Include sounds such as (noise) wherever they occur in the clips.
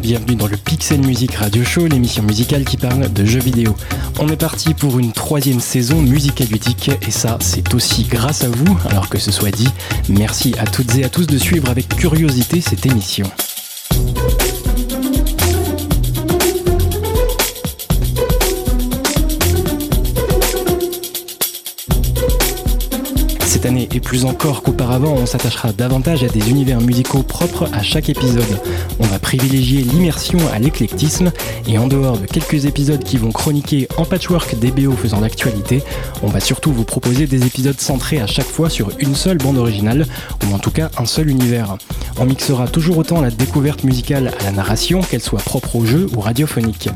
Bienvenue dans le Pixel Music Radio Show, l'émission musicale qui parle de jeux vidéo. On est parti pour une troisième saison musicaludique et ça c'est aussi grâce à vous, alors que ce soit dit, merci à toutes et à tous de suivre avec curiosité cette émission. Cette année, et plus encore qu'auparavant, on s'attachera davantage à des univers musicaux propres à chaque épisode. On va privilégier l'immersion à l'éclectisme, et en dehors de quelques épisodes qui vont chroniquer en patchwork des BO faisant l'actualité, on va surtout vous proposer des épisodes centrés à chaque fois sur une seule bande originale, ou en tout cas un seul univers. On mixera toujours autant la découverte musicale à la narration, qu'elle soit propre au jeu ou radiophonique.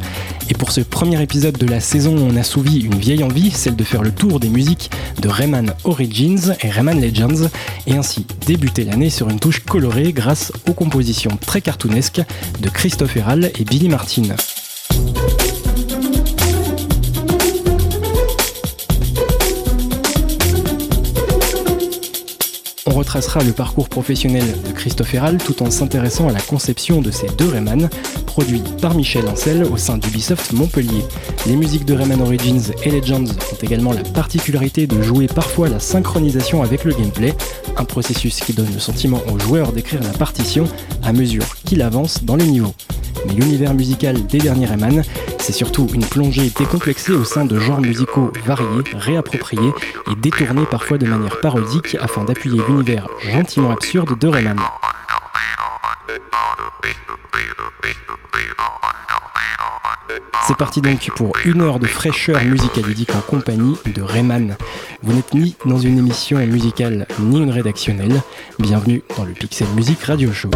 Et pour ce premier épisode de la saison, on a souvi une vieille envie, celle de faire le tour des musiques de Rayman Origins et Rayman Legends, et ainsi débuter l'année sur une touche colorée grâce aux compositions très cartoonesques de Christophe Herral et Billy Martin. On retracera le parcours professionnel de Christophe Herral tout en s'intéressant à la conception de ces deux Rayman, produits par Michel Ancel au sein d'Ubisoft Montpellier. Les musiques de Rayman Origins et Legends ont également la particularité de jouer parfois la synchronisation avec le gameplay, un processus qui donne le sentiment au joueur d'écrire la partition à mesure qu'il avance dans les niveaux. Mais l'univers musical des derniers Rayman, c'est surtout une plongée décomplexée au sein de genres musicaux variés, réappropriés et détournés parfois de manière parodique afin d'appuyer l'univers gentiment absurde de Rayman. C'est parti donc pour une heure de fraîcheur musicalidique en compagnie de Rayman. Vous n'êtes ni dans une émission musicale ni une rédactionnelle. Bienvenue dans le Pixel Music Radio Show.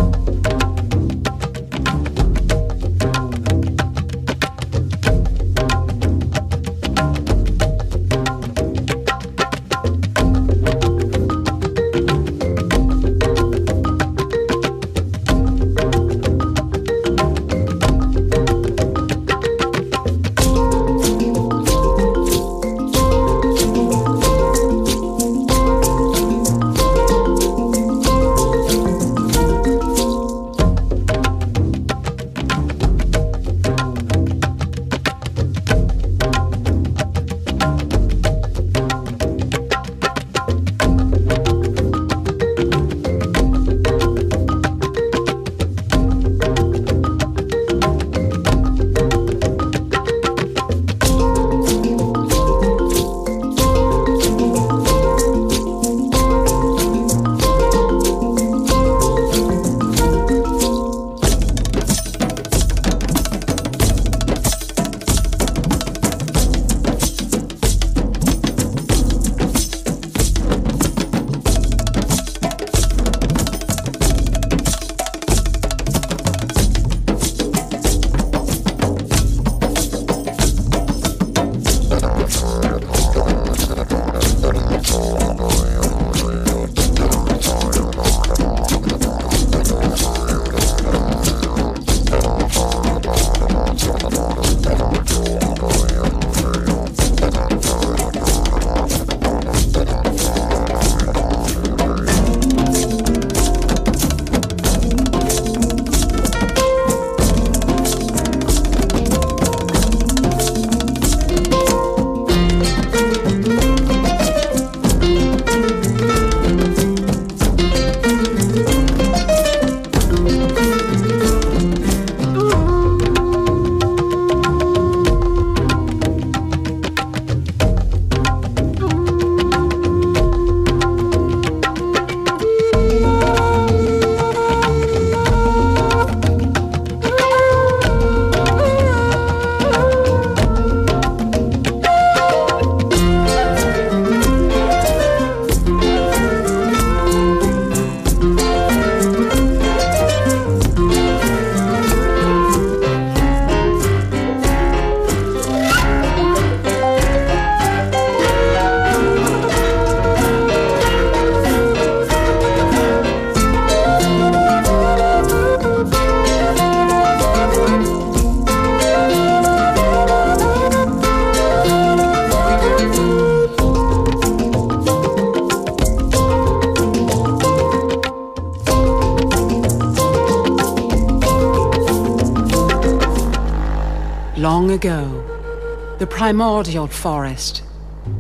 Ago, the primordial forest,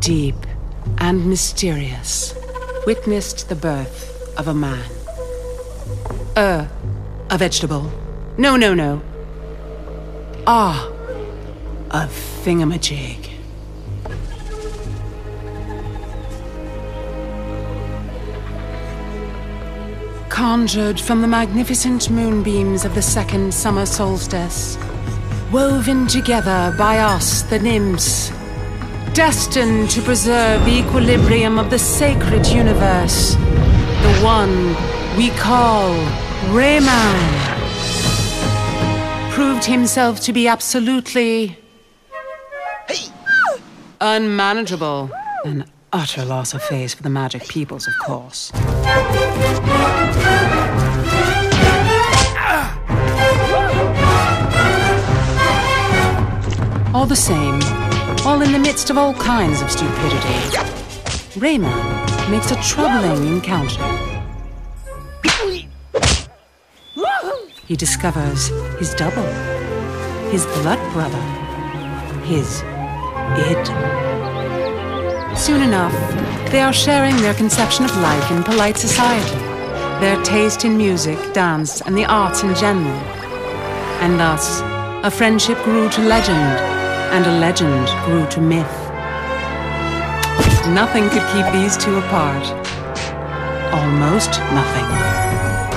deep and mysterious, witnessed the birth of a man. Uh, a vegetable. No, no, no. Ah, a thingamajig. Conjured from the magnificent moonbeams of the second summer solstice, woven together by us, the nymphs, destined to preserve the equilibrium of the sacred universe, the one we call Rayman proved himself to be absolutely unmanageable. An utter loss of face for the magic peoples, of course. All the same, all in the midst of all kinds of stupidity, Rayman makes a troubling encounter. He discovers his double, his blood brother, his id. Soon enough, they are sharing their conception of life in polite society, their taste in music, dance, and the arts in general. And thus, a friendship grew to legend, and a legend grew to myth. Nothing could keep these two apart. Almost nothing.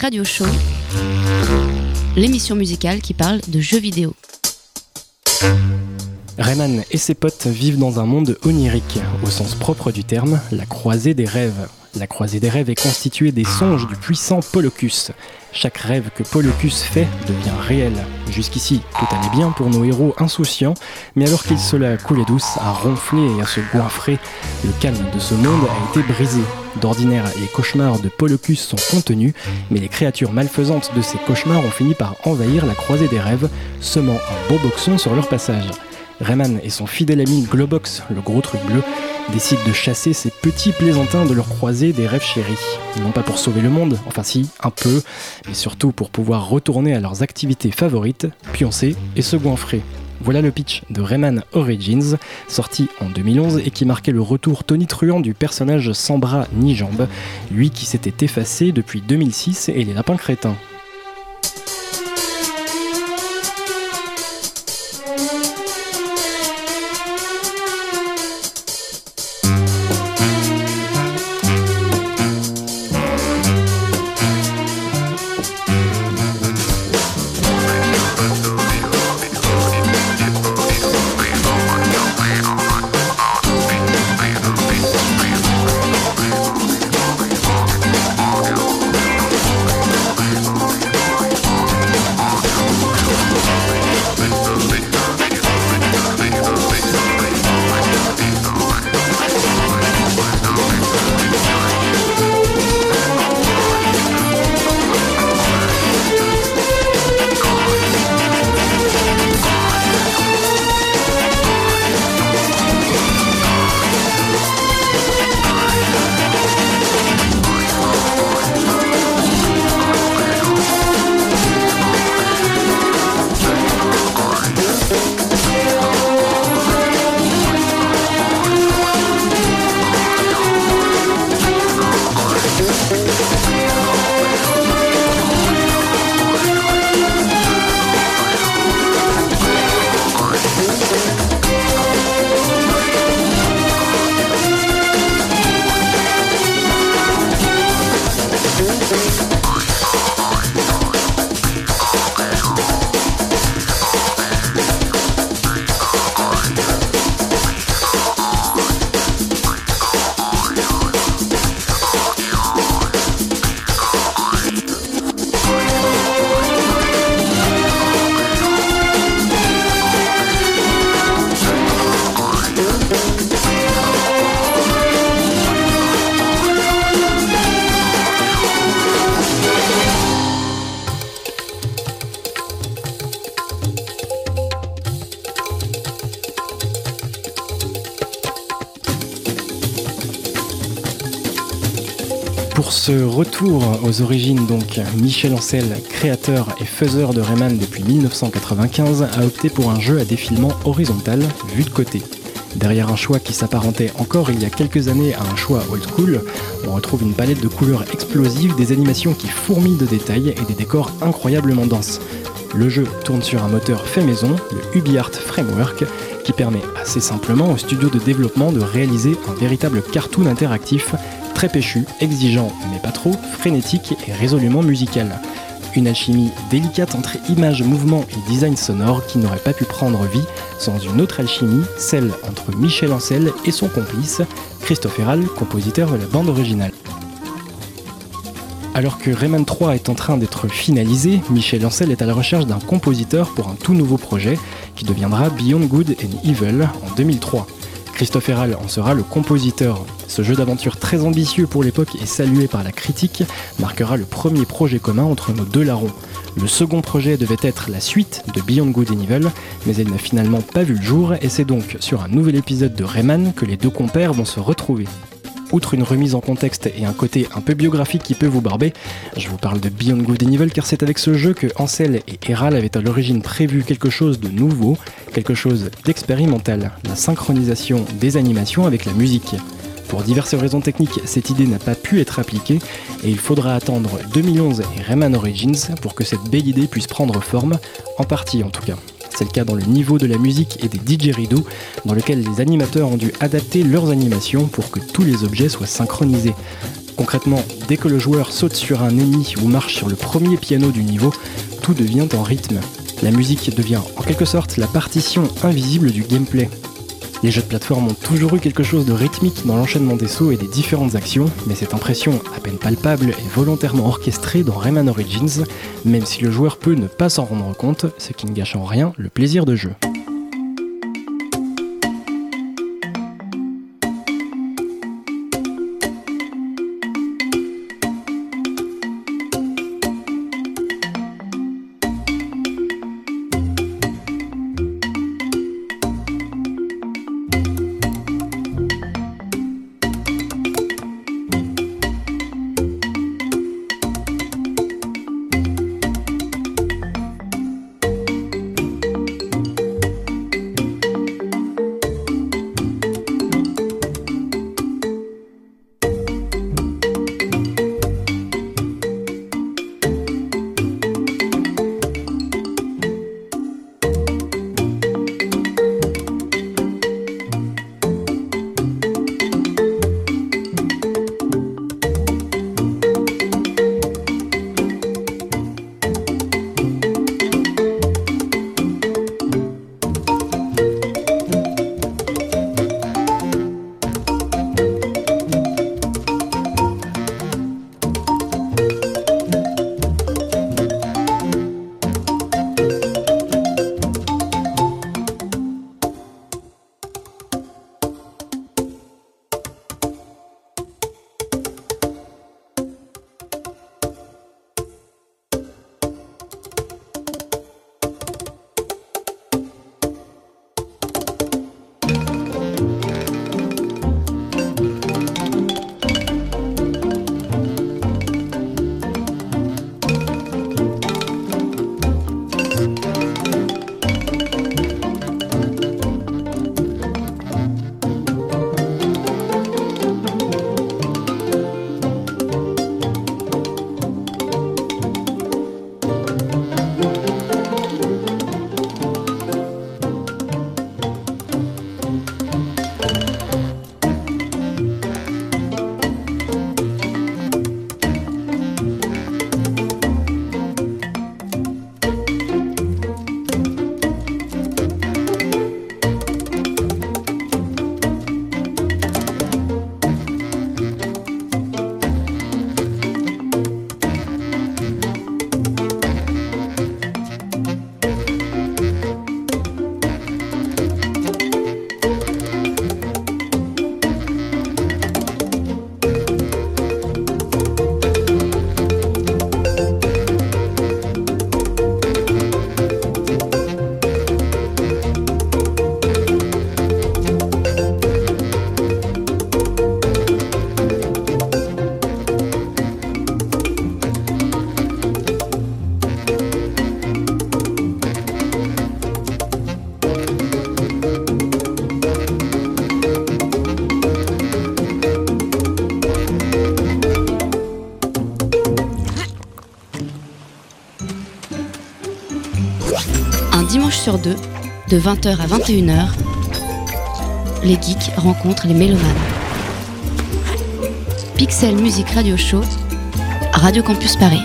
Radio Show, l'émission musicale qui parle de jeux vidéo. Rayman et ses potes vivent dans un monde onirique, au sens propre du terme, la croisée des rêves. La croisée des rêves est constituée des songes du puissant Polocus. Chaque rêve que Polocus fait devient réel. Jusqu'ici, tout allait bien pour nos héros insouciants, mais alors qu'ils se la coulaient douce, à ronfler et à se goinfrer, le calme de ce monde a été brisé. D'ordinaire, les cauchemars de Polocus sont contenus, mais les créatures malfaisantes de ces cauchemars ont fini par envahir la croisée des rêves, semant un beau boxon sur leur passage. Rayman et son fidèle ami Globox, le gros truc bleu, décident de chasser ces petits plaisantins de leur croisée des rêves chéris. Non pas pour sauver le monde, enfin si, un peu, mais surtout pour pouvoir retourner à leurs activités favorites, pioncer et se goinfrer. Voilà le pitch de Rayman Origins, sorti en 2011 et qui marquait le retour tonitruant du personnage sans bras ni jambes, lui qui s'était effacé depuis 2006 et les lapins crétins. Retour aux origines, donc, Michel Ancel, créateur et faiseur de Rayman depuis 1995, a opté pour un jeu à défilement horizontal, vu de côté. Derrière un choix qui s'apparentait encore il y a quelques années à un choix old school, on retrouve une palette de couleurs explosives, des animations qui fourmillent de détails et des décors incroyablement denses. Le jeu tourne sur un moteur fait maison, le UbiArt Framework, qui permet assez simplement au studio de développement de réaliser un véritable cartoon interactif, très péchu, exigeant mais pas trop, frénétique et résolument musical. Une alchimie délicate entre images, mouvements et design sonore qui n'aurait pas pu prendre vie sans une autre alchimie, celle entre Michel Ancel et son complice, Christophe Herral, compositeur de la bande originale. Alors que Rayman 3 est en train d'être finalisé, Michel Ancel est à la recherche d'un compositeur pour un tout nouveau projet qui deviendra Beyond Good and Evil en 2003. Christophe Herral en sera le compositeur. Ce jeu d'aventure très ambitieux pour l'époque et salué par la critique marquera le premier projet commun entre nos deux larrons. Le second projet devait être la suite de Beyond Good and Evil, mais elle n'a finalement pas vu le jour et c'est donc sur un nouvel épisode de Rayman que les deux compères vont se retrouver. Outre une remise en contexte et un côté un peu biographique qui peut vous barber, je vous parle de Beyond Good and Evil car c'est avec ce jeu que Ansel et Herald avaient à l'origine prévu quelque chose de nouveau, quelque chose d'expérimental, la synchronisation des animations avec la musique. Pour diverses raisons techniques, cette idée n'a pas pu être appliquée et il faudra attendre 2011 et Rayman Origins pour que cette belle idée puisse prendre forme, en partie en tout cas. C'est le cas dans le niveau de la musique et des didgeridoo, dans lequel les animateurs ont dû adapter leurs animations pour que tous les objets soient synchronisés. Concrètement, dès que le joueur saute sur un ennemi ou marche sur le premier piano du niveau, tout devient en rythme. La musique devient en quelque sorte la partition invisible du gameplay. Les jeux de plateforme ont toujours eu quelque chose de rythmique dans l'enchaînement des sauts et des différentes actions, mais cette impression à peine palpable est volontairement orchestrée dans Rayman Origins, même si le joueur peut ne pas s'en rendre compte, ce qui ne gâche en rien le plaisir de jeu. De 20h à 21h, les geeks rencontrent les mélomanes. Pixel Music Radio Show, Radio Campus Paris.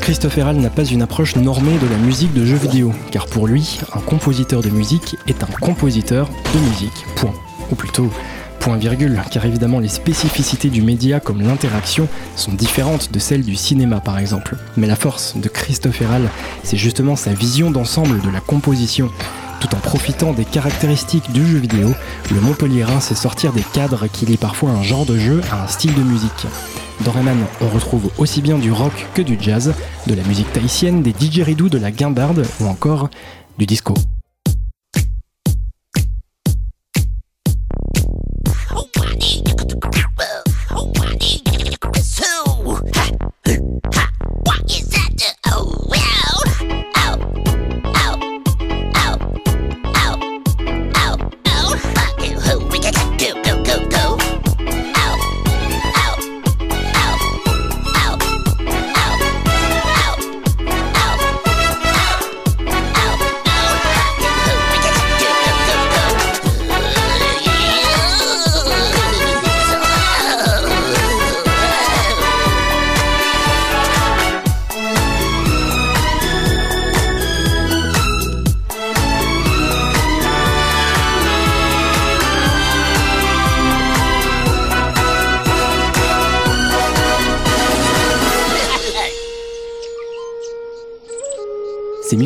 Christophe Herral n'a pas une approche normée de la musique de jeux vidéo, car pour lui, un compositeur de musique est un compositeur de musique. Point. Ou plutôt, point virgule, car évidemment les spécificités du média comme l'interaction sont différentes de celles du cinéma par exemple. Mais la force de Christophe Herral, c'est justement sa vision d'ensemble de la composition. Tout en profitant des caractéristiques du jeu vidéo, le Montpellierin sait sortir des cadres qui lient parfois un genre de jeu à un style de musique. Dans Rayman, on retrouve aussi bien du rock que du jazz, de la musique tahitienne, des didgeridoo, de la guimbarde ou encore du disco.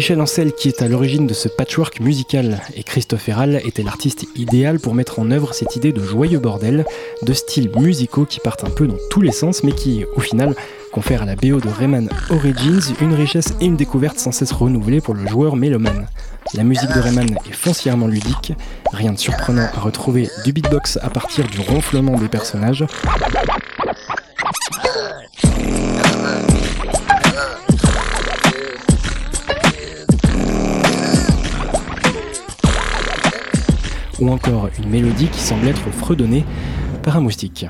Michel Ancel qui est à l'origine de ce patchwork musical, et Christophe Herral était l'artiste idéal pour mettre en œuvre cette idée de joyeux bordel, de styles musicaux qui partent un peu dans tous les sens, mais qui, au final, confèrent à la BO de Rayman Origins une richesse et une découverte sans cesse renouvelée pour le joueur mélomane. La musique de Rayman est foncièrement ludique, rien de surprenant à retrouver du beatbox à partir du ronflement des personnages. Ou encore une mélodie qui semble être fredonnée par un moustique.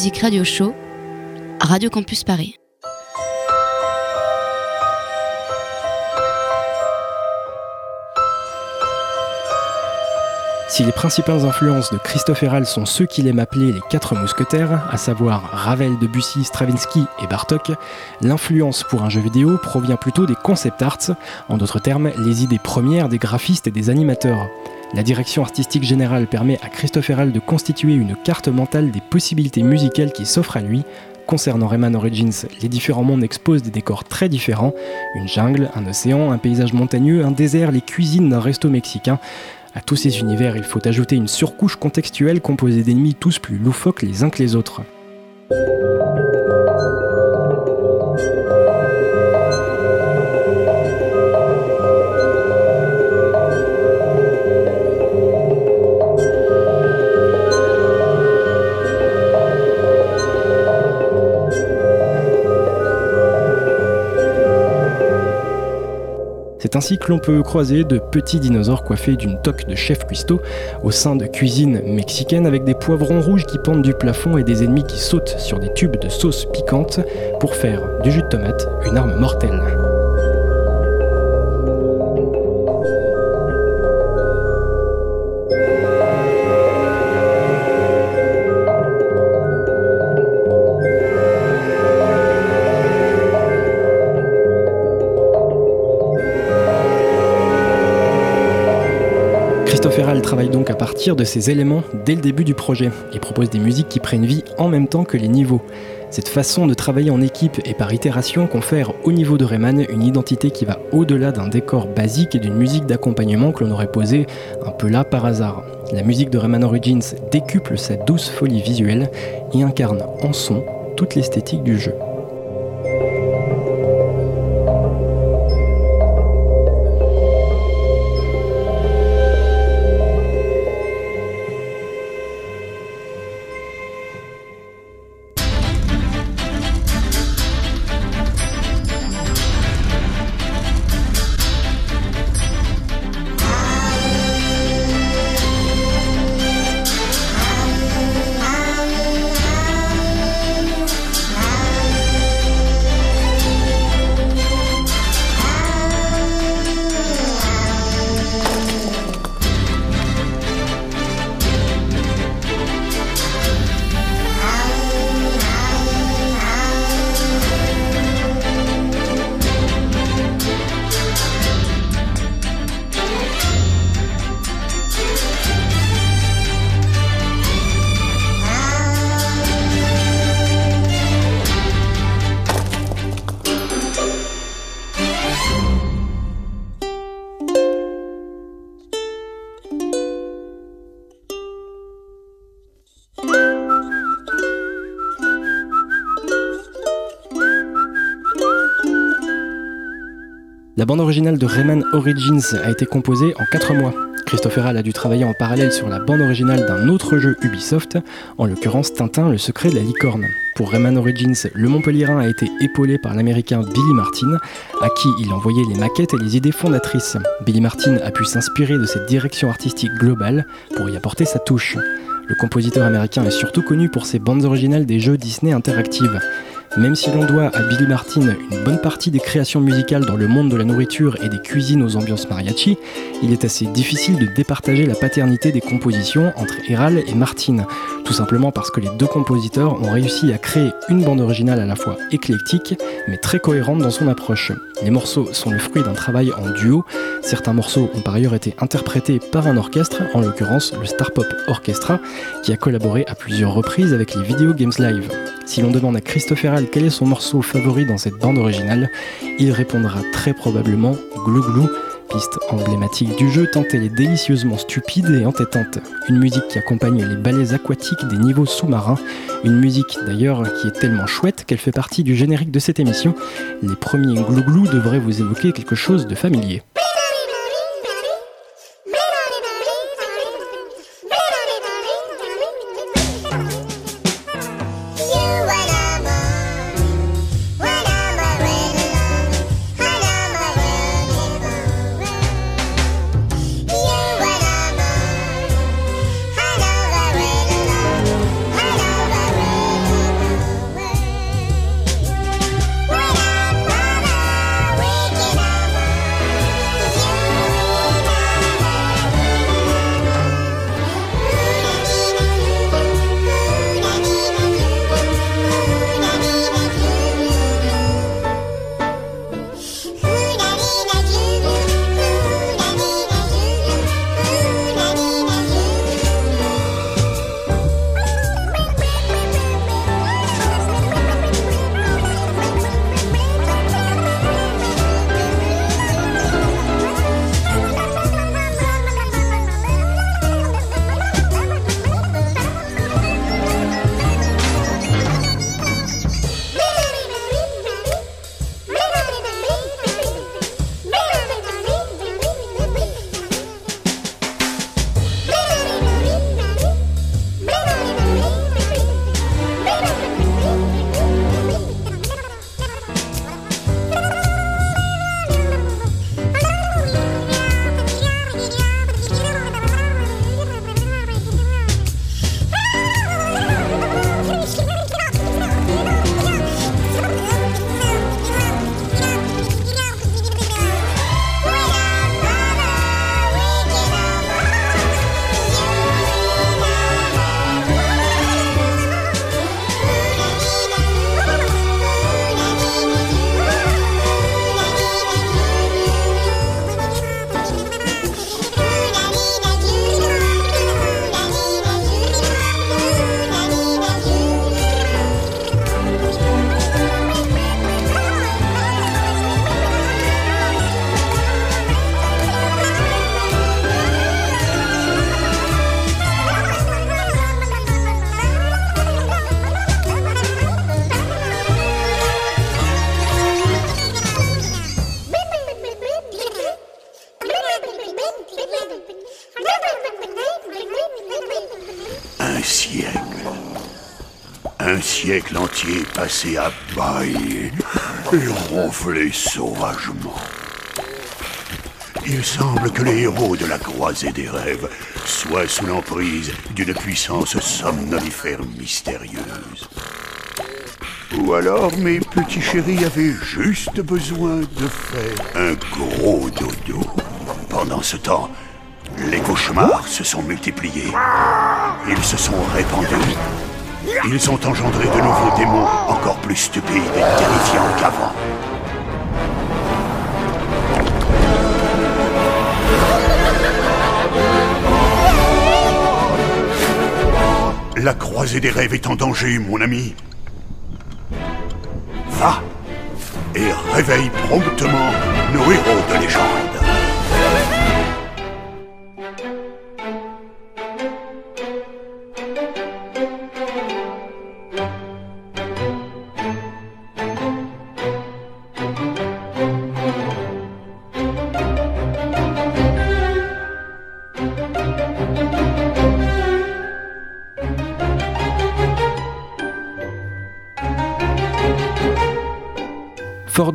Music Radio Show, Radio Campus Paris. Si les principales influences de Christophe Herral sont ceux qu'il aime appeler les quatre mousquetaires, à savoir Ravel, Debussy, Stravinsky et Bartok, l'influence pour un jeu vidéo provient plutôt des concept arts, en d'autres termes, les idées premières des graphistes et des animateurs. La direction artistique générale permet à Christophe Herral de constituer une carte mentale des possibilités musicales qui s'offrent à lui. Concernant Rayman Origins, les différents mondes exposent des décors très différents une jungle, un océan, un paysage montagneux, un désert, les cuisines d'un resto mexicain. À tous ces univers, il faut ajouter une surcouche contextuelle composée d'ennemis tous plus loufoques les uns que les autres. Ainsi que l'on peut croiser de petits dinosaures coiffés d'une toque de chef cuistot au sein de cuisines mexicaines avec des poivrons rouges qui pendent du plafond et des ennemis qui sautent sur des tubes de sauce piquante pour faire du jus de tomate une arme mortelle. De ces éléments dès le début du projet et propose des musiques qui prennent vie en même temps que les niveaux. Cette façon de travailler en équipe et par itération confère au niveau de Rayman une identité qui va au-delà d'un décor basique et d'une musique d'accompagnement que l'on aurait posée un peu là par hasard. La musique de Rayman Origins décuple sa douce folie visuelle et incarne en son toute l'esthétique du jeu. Bande originale de Rayman Origins a été composée en 4 mois. Christopher Hall a dû travailler en parallèle sur la bande originale d'un autre jeu Ubisoft, en l'occurrence Tintin, le secret de la licorne. Pour Rayman Origins, le Montpellierin a été épaulé par l'américain Billy Martin, à qui il envoyait les maquettes et les idées fondatrices. Billy Martin a pu s'inspirer de cette direction artistique globale pour y apporter sa touche. Le compositeur américain est surtout connu pour ses bandes originales des jeux Disney interactives. Même si l'on doit à Billy Martin une bonne partie des créations musicales dans le monde de la nourriture et des cuisines aux ambiances mariachi, il est assez difficile de départager la paternité des compositions entre Héral et Martin, tout simplement parce que les deux compositeurs ont réussi à créer une bande originale à la fois éclectique mais très cohérente dans son approche. Les morceaux sont le fruit d'un travail en duo, certains morceaux ont par ailleurs été interprétés par un orchestre, en l'occurrence le Star Pop Orchestra, qui a collaboré à plusieurs reprises avec les Video Games Live. Si l'on demande à Christophe Quel est son morceau favori dans cette bande originale, il répondra très probablement Glou Glou, piste emblématique du jeu tant elle est délicieusement stupide et entêtante. Une musique qui accompagne les ballets aquatiques des niveaux sous-marins, une musique d'ailleurs qui est tellement chouette qu'elle fait partie du générique de cette émission. Les premiers Glou Glou devraient vous évoquer quelque chose de familier. À bailler et ronfler sauvagement. Il semble que les héros de la croisée des rêves soient sous l'emprise d'une puissance somnolifère mystérieuse. Ou alors mes petits chéris avaient juste besoin de faire un gros dodo. Pendant ce temps, les cauchemars se sont multipliés. Ils se sont répandus. Ils ont engendré de nouveaux démons encore plus stupides et terrifiants qu'avant. La croisée des rêves est en danger, mon ami. Va et réveille promptement nos héros de légende.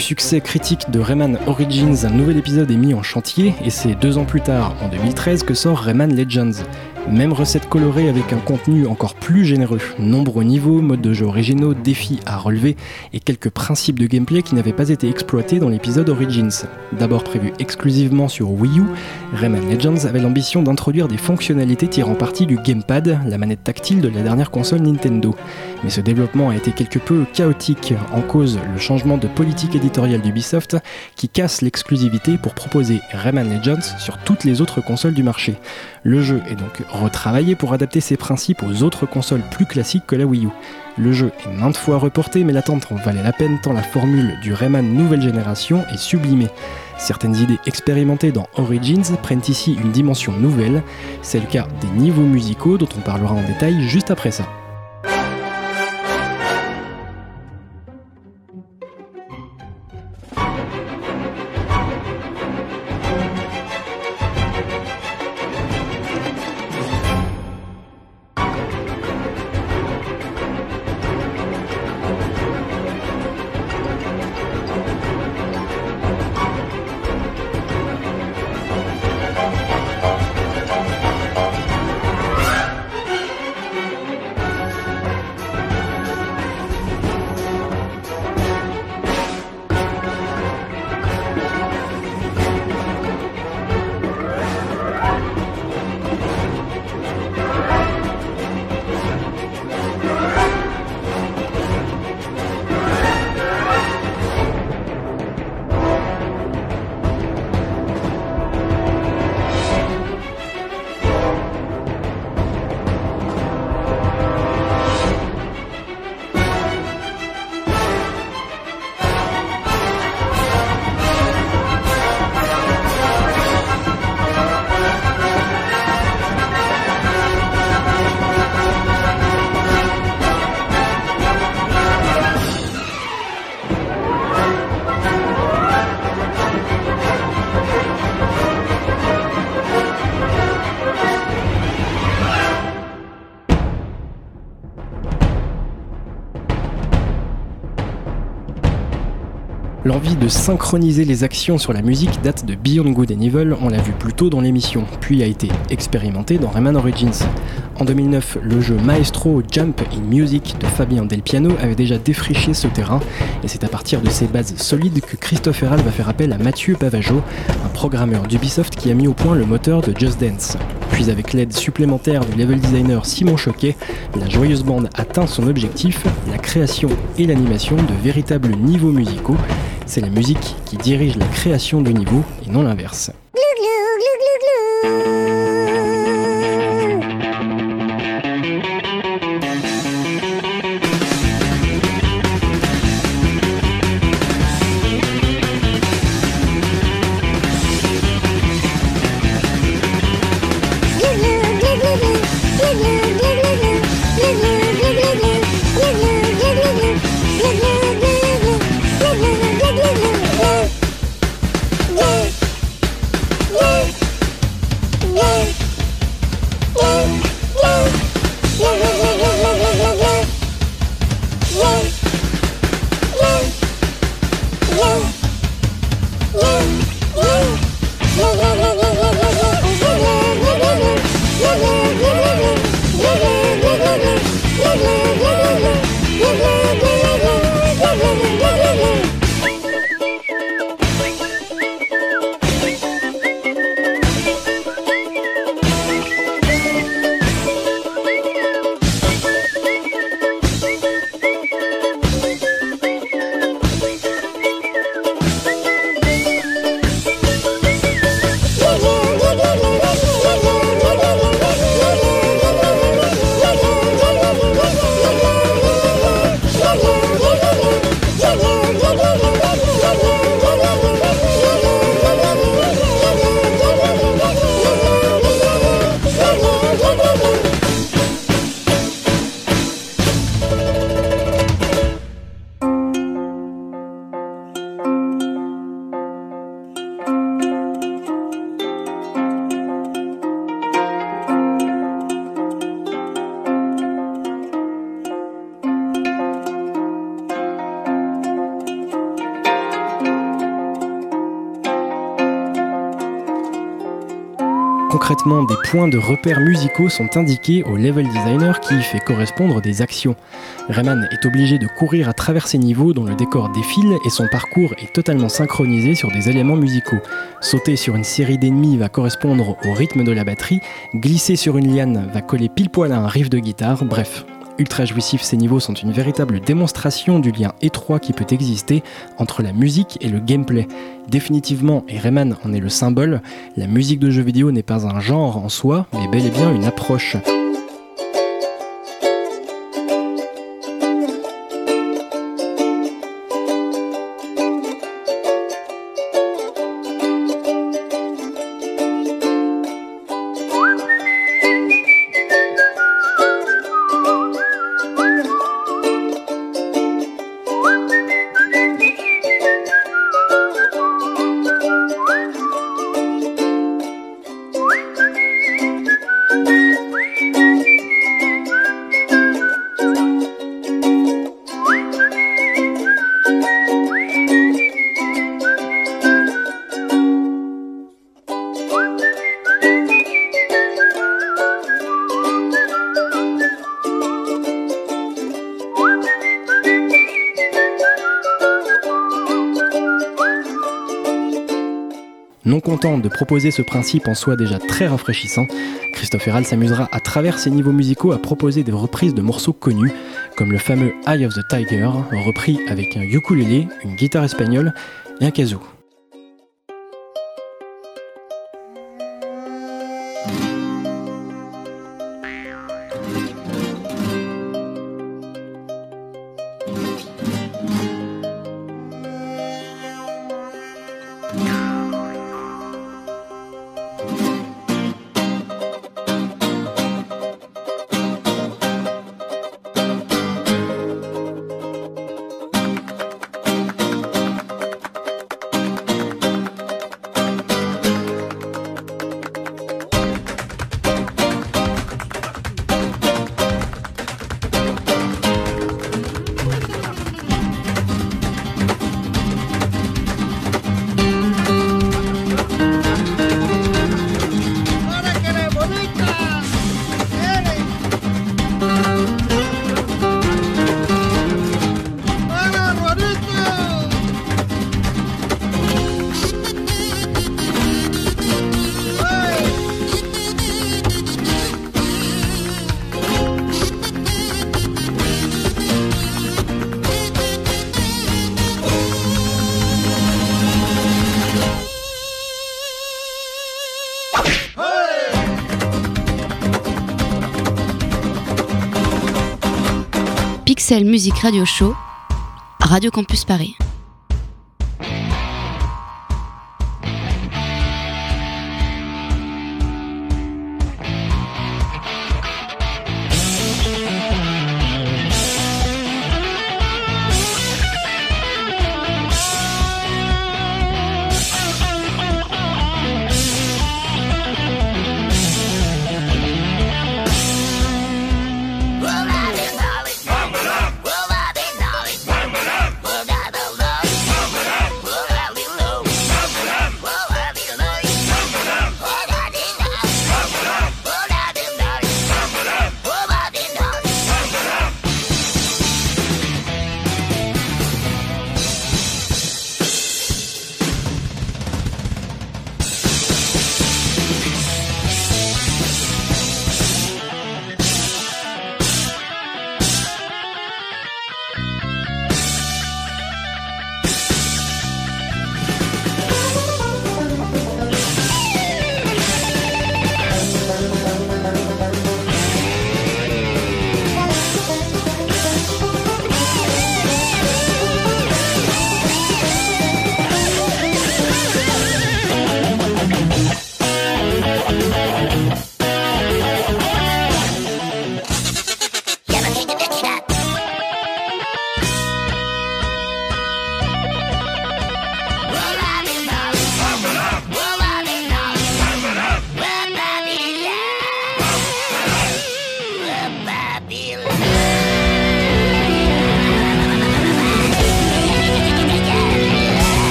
Du succès critique de Rayman Origins, un nouvel épisode est mis en chantier et c'est deux ans plus tard, en 2013, que sort Rayman Legends. Même recette colorée avec un contenu encore plus généreux, nombreux niveaux, modes de jeu originaux, défis à relever et quelques principes de gameplay qui n'avaient pas été exploités dans l'épisode Origins. D'abord prévu exclusivement sur Wii U, Rayman Legends avait l'ambition d'introduire des fonctionnalités tirant parti du gamepad, la manette tactile de la dernière console Nintendo. Mais ce développement a été quelque peu chaotique, en cause le changement de politique éditoriale d'Ubisoft qui casse l'exclusivité pour proposer Rayman Legends sur toutes les autres consoles du marché. Le jeu est donc retravaillé pour adapter ses principes aux autres consoles plus classiques que la Wii U. Le jeu est maintes fois reporté, mais l'attente en valait la peine tant la formule du Rayman nouvelle génération est sublimée. Certaines idées expérimentées dans Origins prennent ici une dimension nouvelle, c'est le cas des niveaux musicaux dont on parlera en détail juste après ça. L'envie de synchroniser les actions sur la musique date de Beyond Good and Evil, on l'a vu plus tôt dans l'émission, puis a été expérimenté dans Rayman Origins. En 2009, le jeu Maestro Jump in Music de Fabien Del Piano avait déjà défriché ce terrain, et c'est à partir de ces bases solides que Christophe Herral va faire appel à Mathieu Pavageau, un programmeur d'Ubisoft qui a mis au point le moteur de Just Dance. Puis avec l'aide supplémentaire du level designer Simon Choquet, la joyeuse bande atteint son objectif, la création et l'animation de véritables niveaux musicaux. C'est la musique qui dirige la création de niveaux et non l'inverse. Concrètement, des points de repères musicaux sont indiqués au level designer qui y fait correspondre des actions. Rayman est obligé de courir à travers ces niveaux dont le décor défile et son parcours est totalement synchronisé sur des éléments musicaux. Sauter sur une série d'ennemis va correspondre au rythme de la batterie, glisser sur une liane va coller pile poil à un riff de guitare, bref, ultra jouissifs, ces niveaux sont une véritable démonstration du lien étroit qui peut exister entre la musique et le gameplay. Définitivement, et Rayman en est le symbole, la musique de jeux vidéo n'est pas un genre en soi, mais bel et bien une approche. De proposer ce principe en soi déjà très rafraîchissant, Christophe Herral s'amusera à travers ses niveaux musicaux à proposer des reprises de morceaux connus, comme le fameux Eye of the Tiger, repris avec un ukulélé, une guitare espagnole et un kazoo. Music Radio Show, Radio Campus Paris.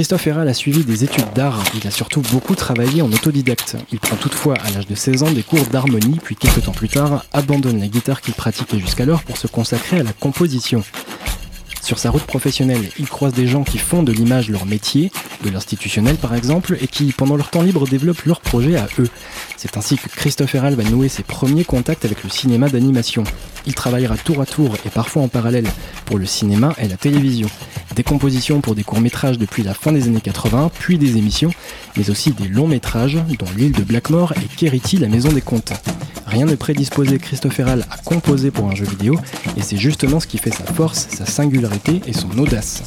Christophe Herral a suivi des études d'art, il a surtout beaucoup travaillé en autodidacte. Il prend toutefois à l'âge de 16 ans des cours d'harmonie, puis quelques temps plus tard abandonne la guitare qu'il pratiquait jusqu'alors pour se consacrer à la composition. Sur sa route professionnelle, il croise des gens qui font de l'image leur métier, de l'institutionnel par exemple, et qui, pendant leur temps libre, développent leurs projets à eux. C'est ainsi que Christophe Herral va nouer ses premiers contacts avec le cinéma d'animation. Il travaillera tour à tour et parfois en parallèle pour le cinéma et la télévision. Des compositions pour des courts-métrages depuis la fin des années 80, puis des émissions, mais aussi des longs-métrages, dont L'île de Blackmore et Kerity, la maison des contes. Rien ne prédisposait Christophe Herral à composer pour un jeu vidéo, et c'est justement ce qui fait sa force, sa singularité et son audace.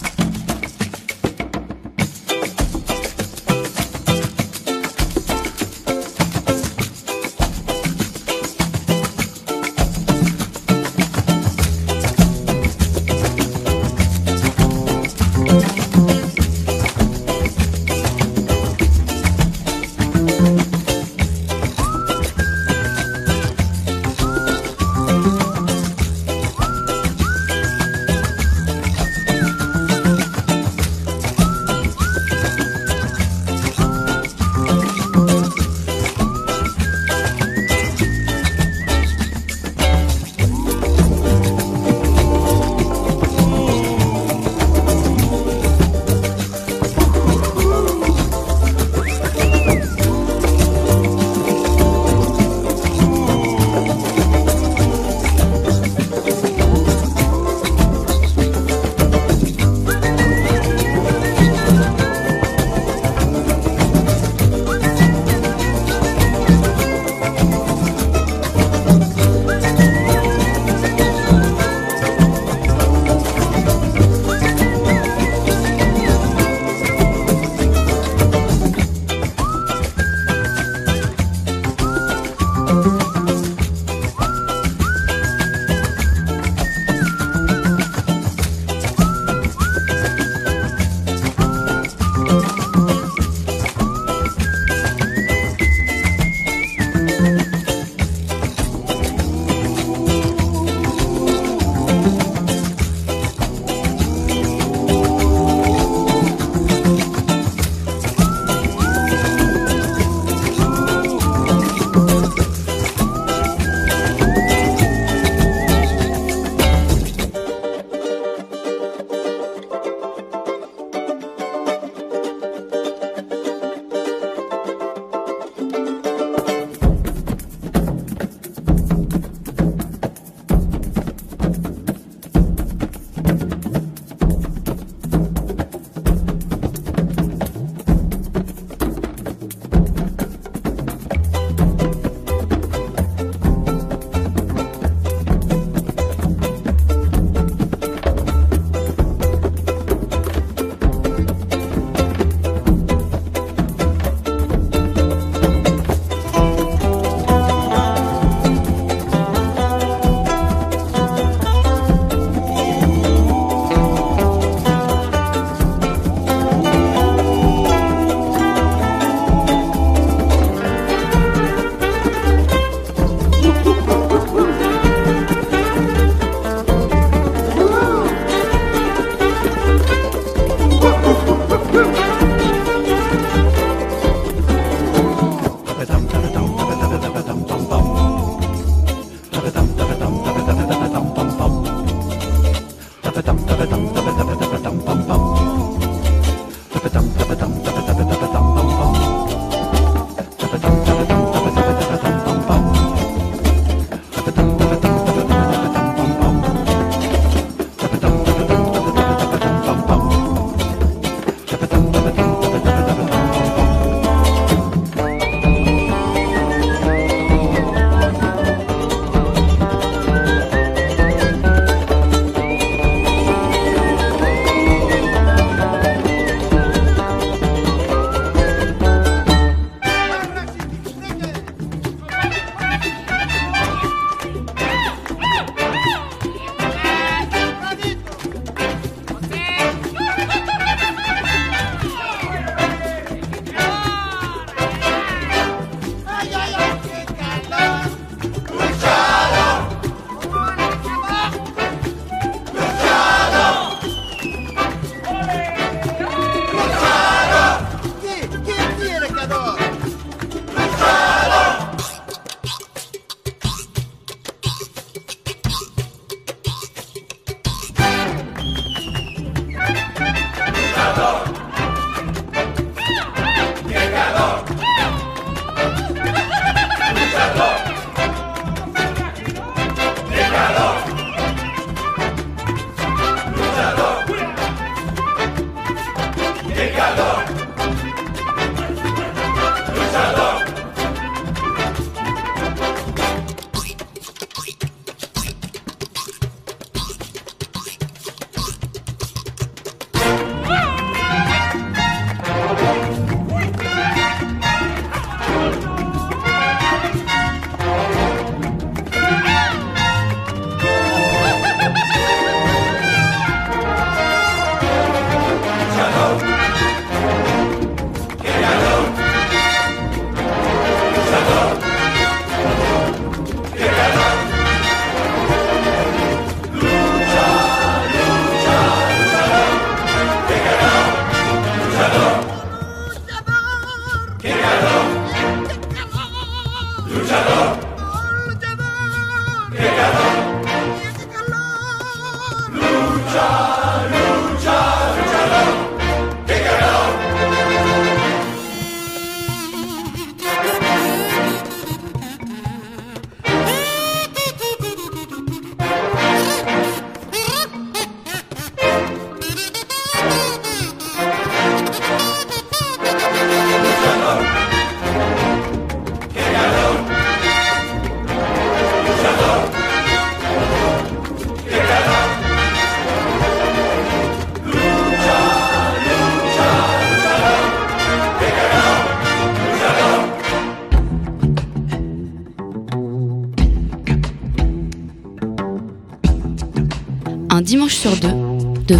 Dimanche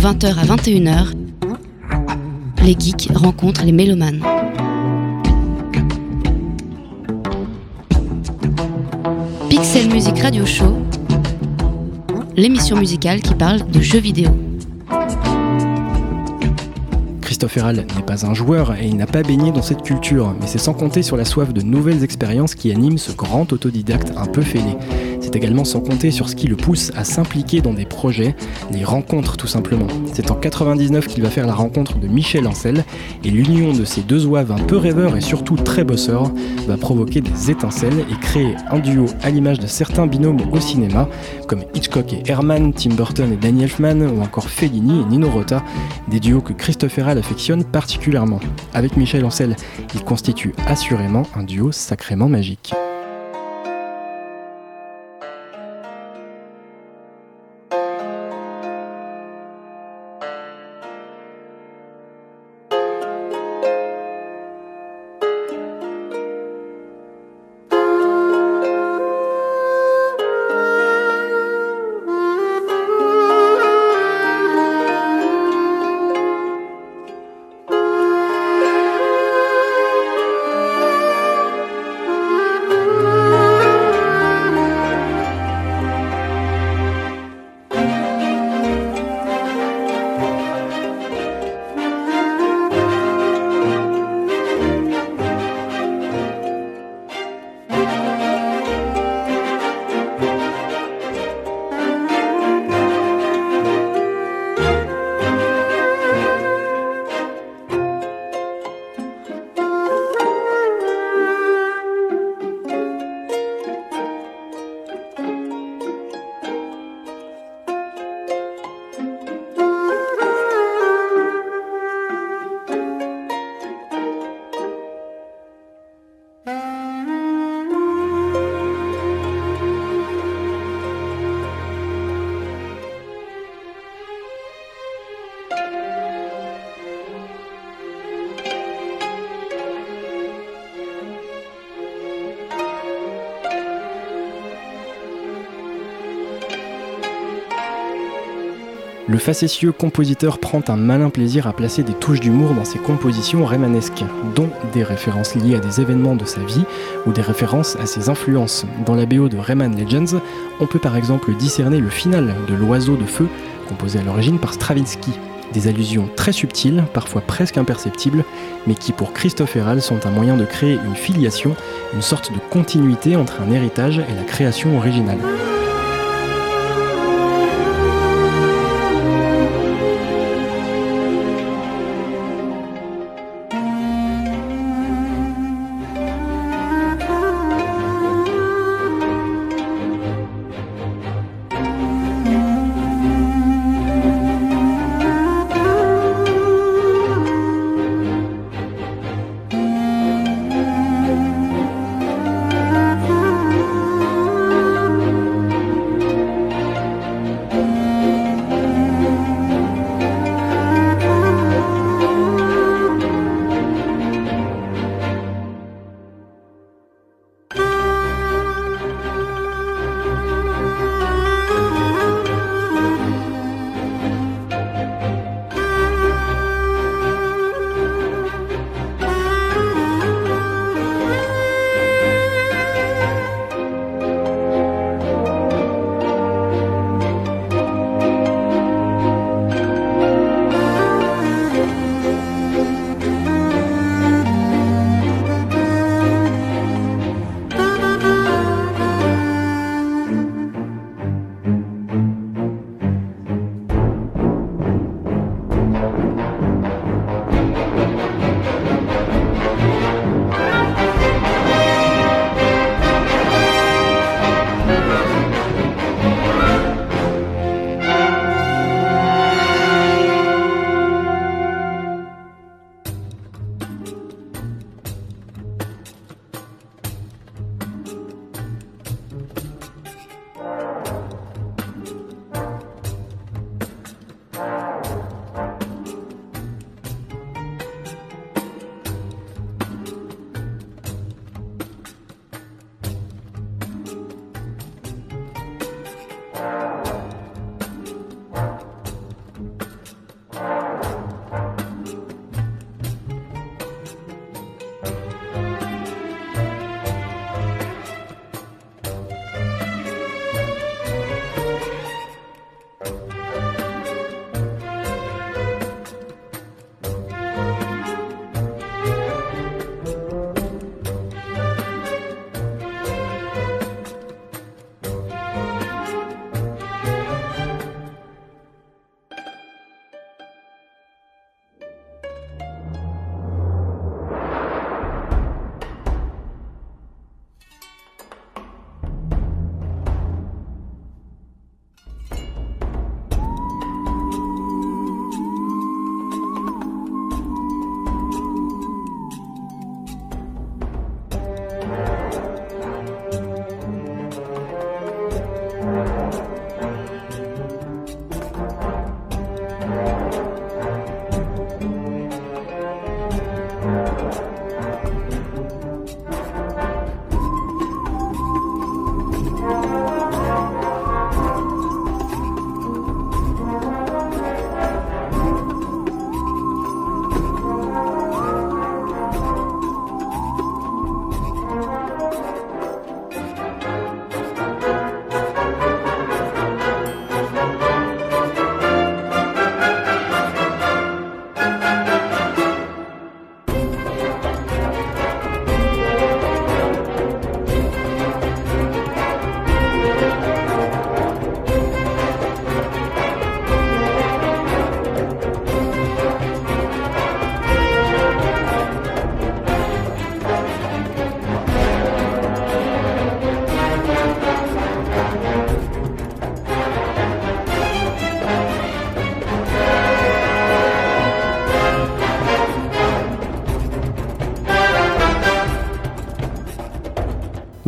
20h à 21h, les geeks rencontrent les mélomanes. Pixel Music Radio Show, l'émission musicale qui parle de jeux vidéo. Christophe Herral n'est pas un joueur et il n'a pas baigné dans cette culture, mais c'est sans compter sur la soif de nouvelles expériences qui anime ce grand autodidacte un peu fêlé. Également sans compter sur ce qui le pousse à s'impliquer dans des projets, les rencontres tout simplement. C'est en 99 qu'il va faire la rencontre de Michel Ancel et l'union de ces deux oeuvres un peu rêveurs et surtout très bosseurs va provoquer des étincelles et créer un duo à l'image de certains binômes au cinéma comme Hitchcock et Herman, Tim Burton et Danny Elfman ou encore Fellini et Nino Rota, des duos que Christophe Herral affectionne particulièrement. Avec Michel Ancel, il constitue assurément un duo sacrément magique. Le facétieux compositeur prend un malin plaisir à placer des touches d'humour dans ses compositions rémanesques, dont des références liées à des événements de sa vie ou des références à ses influences. Dans la BO de Rayman Legends, on peut par exemple discerner le final de L'Oiseau de Feu, composé à l'origine par Stravinsky. Des allusions très subtiles, parfois presque imperceptibles, mais qui pour Christophe Herral sont un moyen de créer une filiation, une sorte de continuité entre un héritage et la création originale.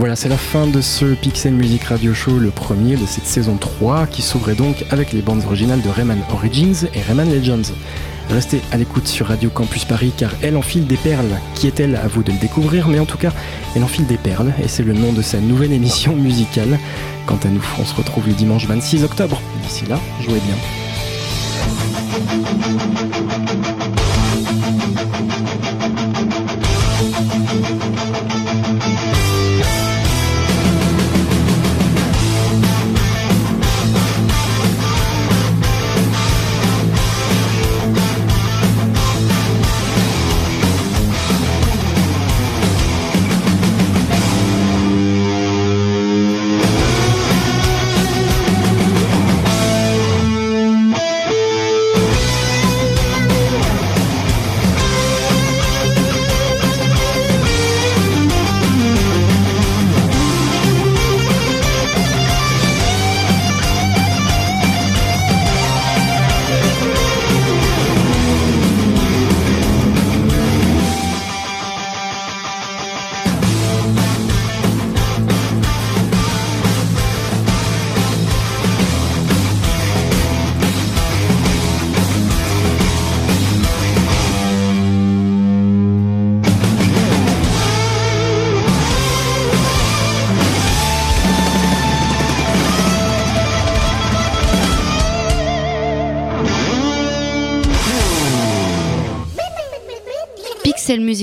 Voilà, c'est la fin de ce Pixel Music Radio Show, le premier de cette saison 3, qui s'ouvrait donc avec les bandes originales de Rayman Origins et Rayman Legends. Restez à l'écoute sur Radio Campus Paris car elle enfile des perles. Qui est-elle À vous de le découvrir, mais en tout cas, elle enfile des perles et c'est le nom de sa nouvelle émission (laughs) musicale. Quant à nous, on se retrouve le dimanche 26 octobre. D'ici là, jouez bien.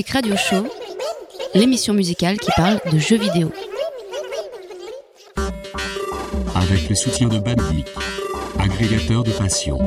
Radio Show, l'émission musicale qui parle de jeux vidéo. Avec le soutien de Bandic, agrégateur de passion.